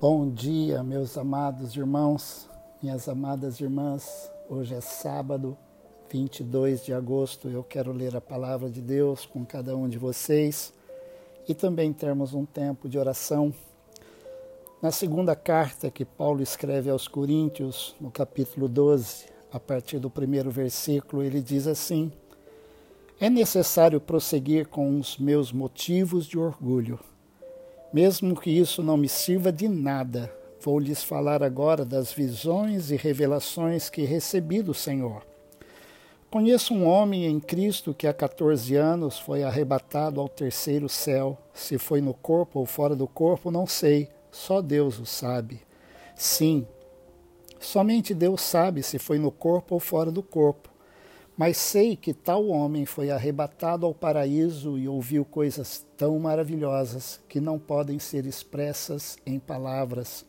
Bom dia, meus amados irmãos, minhas amadas irmãs. Hoje é sábado, 22 de agosto. Eu quero ler a palavra de Deus com cada um de vocês e também termos um tempo de oração. Na segunda carta que Paulo escreve aos Coríntios, no capítulo 12, a partir do primeiro versículo, ele diz assim: É necessário prosseguir com os meus motivos de orgulho mesmo que isso não me sirva de nada, vou lhes falar agora das visões e revelações que recebi do Senhor. Conheço um homem em Cristo que há 14 anos foi arrebatado ao terceiro céu. Se foi no corpo ou fora do corpo, não sei, só Deus o sabe. Sim, somente Deus sabe se foi no corpo ou fora do corpo. Mas sei que tal homem foi arrebatado ao paraíso e ouviu coisas tão maravilhosas que não podem ser expressas em palavras,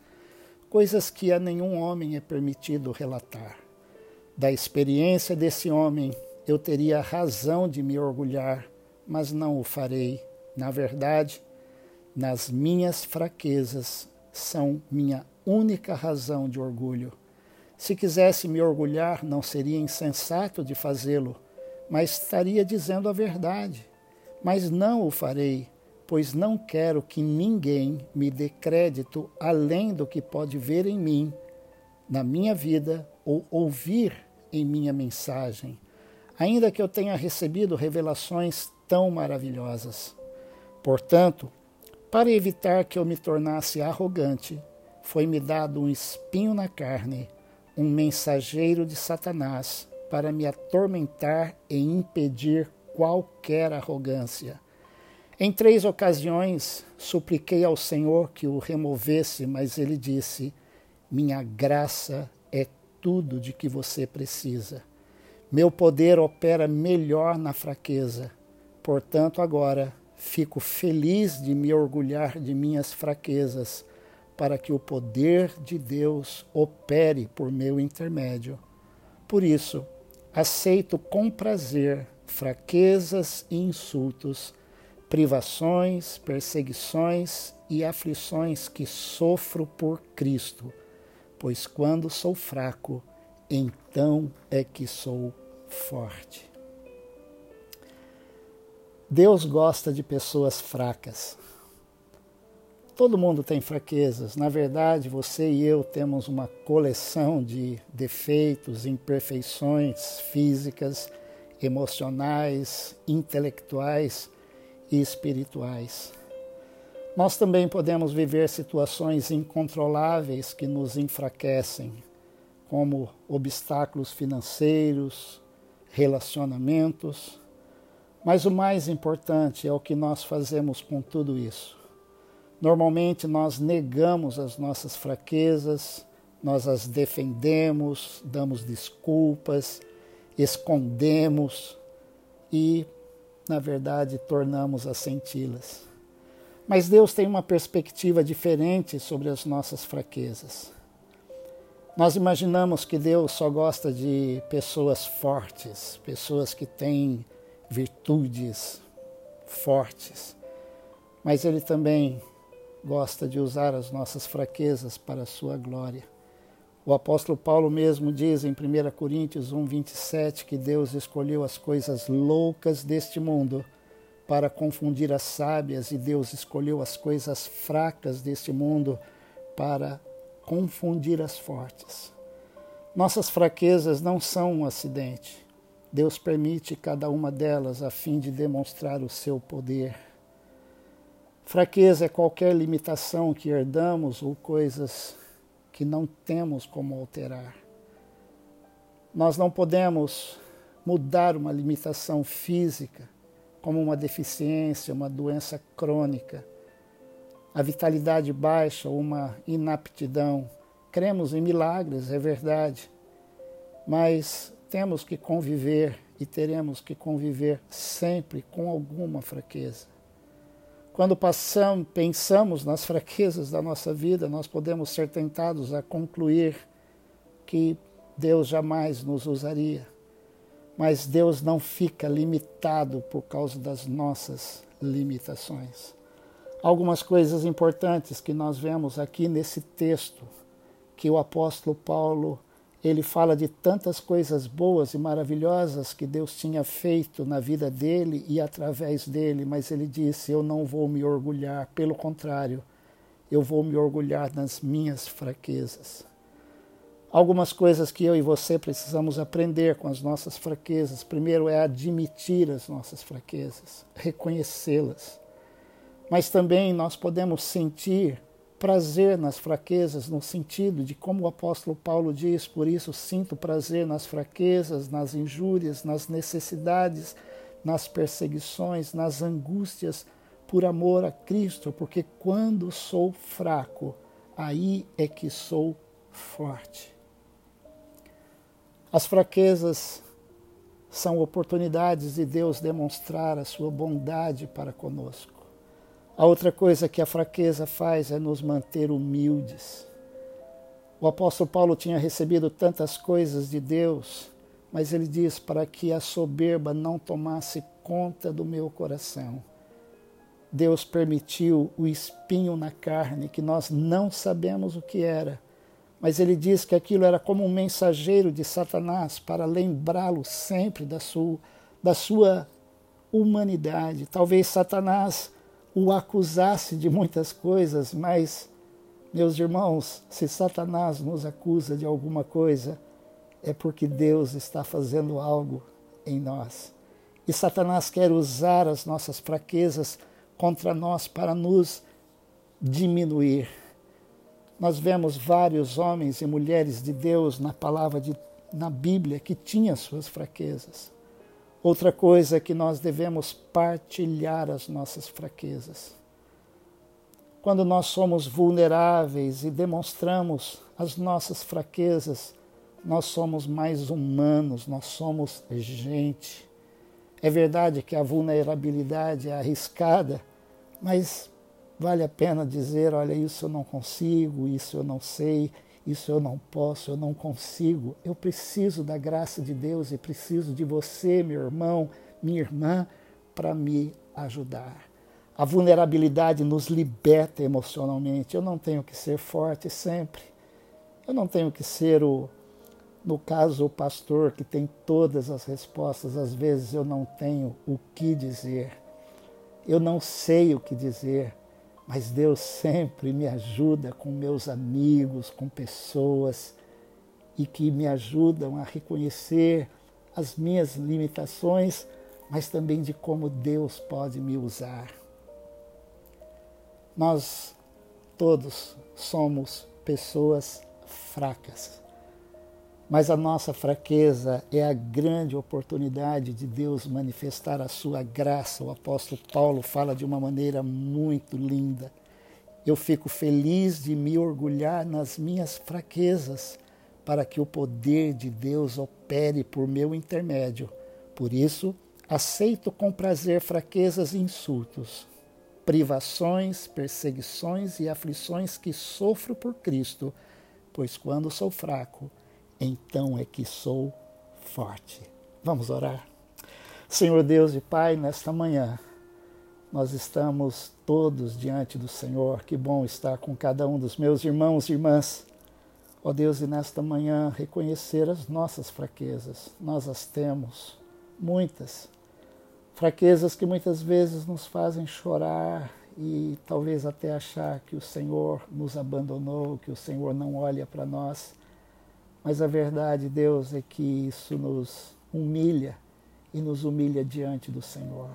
coisas que a nenhum homem é permitido relatar. Da experiência desse homem, eu teria razão de me orgulhar, mas não o farei. Na verdade, nas minhas fraquezas são minha única razão de orgulho. Se quisesse me orgulhar, não seria insensato de fazê-lo, mas estaria dizendo a verdade. Mas não o farei, pois não quero que ninguém me dê crédito além do que pode ver em mim, na minha vida ou ouvir em minha mensagem, ainda que eu tenha recebido revelações tão maravilhosas. Portanto, para evitar que eu me tornasse arrogante, foi-me dado um espinho na carne um mensageiro de Satanás para me atormentar e impedir qualquer arrogância. Em três ocasiões supliquei ao Senhor que o removesse, mas ele disse: Minha graça é tudo de que você precisa. Meu poder opera melhor na fraqueza. Portanto, agora fico feliz de me orgulhar de minhas fraquezas para que o poder de Deus opere por meu intermédio. Por isso, aceito com prazer fraquezas e insultos, privações, perseguições e aflições que sofro por Cristo, pois quando sou fraco, então é que sou forte. Deus gosta de pessoas fracas. Todo mundo tem fraquezas. Na verdade, você e eu temos uma coleção de defeitos, imperfeições físicas, emocionais, intelectuais e espirituais. Nós também podemos viver situações incontroláveis que nos enfraquecem, como obstáculos financeiros, relacionamentos. Mas o mais importante é o que nós fazemos com tudo isso. Normalmente nós negamos as nossas fraquezas, nós as defendemos, damos desculpas, escondemos e, na verdade, tornamos a senti-las. Mas Deus tem uma perspectiva diferente sobre as nossas fraquezas. Nós imaginamos que Deus só gosta de pessoas fortes, pessoas que têm virtudes fortes. Mas Ele também gosta de usar as nossas fraquezas para a sua glória. O apóstolo Paulo mesmo diz em 1 Coríntios 1, 27 que Deus escolheu as coisas loucas deste mundo para confundir as sábias, e Deus escolheu as coisas fracas deste mundo para confundir as fortes. Nossas fraquezas não são um acidente. Deus permite cada uma delas a fim de demonstrar o seu poder Fraqueza é qualquer limitação que herdamos ou coisas que não temos como alterar. Nós não podemos mudar uma limitação física, como uma deficiência, uma doença crônica, a vitalidade baixa uma inaptidão. Cremos em milagres, é verdade, mas temos que conviver e teremos que conviver sempre com alguma fraqueza. Quando passamos, pensamos nas fraquezas da nossa vida, nós podemos ser tentados a concluir que Deus jamais nos usaria. Mas Deus não fica limitado por causa das nossas limitações. Algumas coisas importantes que nós vemos aqui nesse texto, que o apóstolo Paulo ele fala de tantas coisas boas e maravilhosas que Deus tinha feito na vida dele e através dele, mas ele disse: Eu não vou me orgulhar, pelo contrário, eu vou me orgulhar nas minhas fraquezas. Algumas coisas que eu e você precisamos aprender com as nossas fraquezas. Primeiro é admitir as nossas fraquezas, reconhecê-las. Mas também nós podemos sentir prazer nas fraquezas, no sentido de como o apóstolo Paulo diz, por isso sinto prazer nas fraquezas, nas injúrias, nas necessidades, nas perseguições, nas angústias, por amor a Cristo, porque quando sou fraco, aí é que sou forte. As fraquezas são oportunidades de Deus demonstrar a sua bondade para conosco. A outra coisa que a fraqueza faz é nos manter humildes. O apóstolo Paulo tinha recebido tantas coisas de Deus, mas ele diz para que a soberba não tomasse conta do meu coração. Deus permitiu o espinho na carne, que nós não sabemos o que era, mas ele diz que aquilo era como um mensageiro de Satanás para lembrá-lo sempre da sua, da sua humanidade. Talvez Satanás o acusasse de muitas coisas, mas, meus irmãos, se Satanás nos acusa de alguma coisa, é porque Deus está fazendo algo em nós. E Satanás quer usar as nossas fraquezas contra nós para nos diminuir. Nós vemos vários homens e mulheres de Deus na palavra de, na Bíblia que tinham suas fraquezas. Outra coisa é que nós devemos partilhar as nossas fraquezas. Quando nós somos vulneráveis e demonstramos as nossas fraquezas, nós somos mais humanos, nós somos gente. É verdade que a vulnerabilidade é arriscada, mas vale a pena dizer: olha, isso eu não consigo, isso eu não sei, isso eu não posso, eu não consigo. Eu preciso da graça de Deus e preciso de você, meu irmão, minha irmã, para me ajudar. A vulnerabilidade nos liberta emocionalmente. Eu não tenho que ser forte sempre. Eu não tenho que ser o, no caso, o pastor que tem todas as respostas. Às vezes eu não tenho o que dizer. Eu não sei o que dizer mas Deus sempre me ajuda com meus amigos, com pessoas e que me ajudam a reconhecer as minhas limitações, mas também de como Deus pode me usar. Nós todos somos pessoas fracas. Mas a nossa fraqueza é a grande oportunidade de Deus manifestar a sua graça. O apóstolo Paulo fala de uma maneira muito linda. Eu fico feliz de me orgulhar nas minhas fraquezas, para que o poder de Deus opere por meu intermédio. Por isso, aceito com prazer fraquezas e insultos, privações, perseguições e aflições que sofro por Cristo, pois quando sou fraco, então é que sou forte. Vamos orar. Senhor Deus e Pai, nesta manhã, nós estamos todos diante do Senhor. Que bom estar com cada um dos meus irmãos e irmãs. Ó oh Deus, e nesta manhã reconhecer as nossas fraquezas. Nós as temos, muitas. Fraquezas que muitas vezes nos fazem chorar e talvez até achar que o Senhor nos abandonou, que o Senhor não olha para nós. Mas a verdade, Deus, é que isso nos humilha e nos humilha diante do Senhor.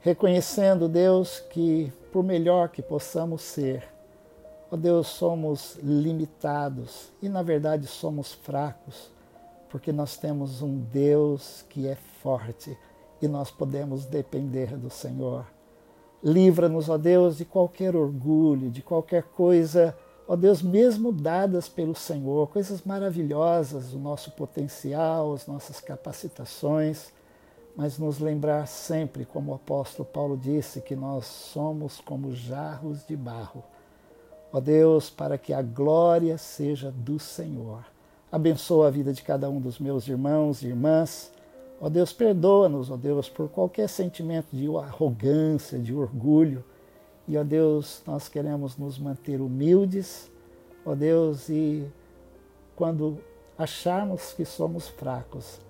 Reconhecendo, Deus, que por melhor que possamos ser, ó Deus, somos limitados e na verdade somos fracos, porque nós temos um Deus que é forte e nós podemos depender do Senhor. Livra-nos, ó Deus, de qualquer orgulho, de qualquer coisa ó Deus, mesmo dadas pelo Senhor, coisas maravilhosas, o nosso potencial, as nossas capacitações, mas nos lembrar sempre, como o apóstolo Paulo disse, que nós somos como jarros de barro. Ó Deus, para que a glória seja do Senhor. Abençoa a vida de cada um dos meus irmãos e irmãs. Ó Deus, perdoa-nos, ó Deus, por qualquer sentimento de arrogância, de orgulho E, ó Deus, nós queremos nos manter humildes, ó Deus, e quando acharmos que somos fracos,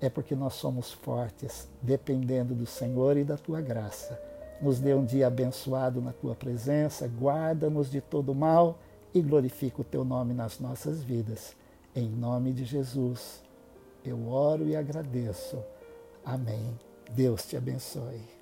é porque nós somos fortes, dependendo do Senhor e da tua graça. Nos dê um dia abençoado na tua presença, guarda-nos de todo mal e glorifica o teu nome nas nossas vidas. Em nome de Jesus, eu oro e agradeço. Amém. Deus te abençoe.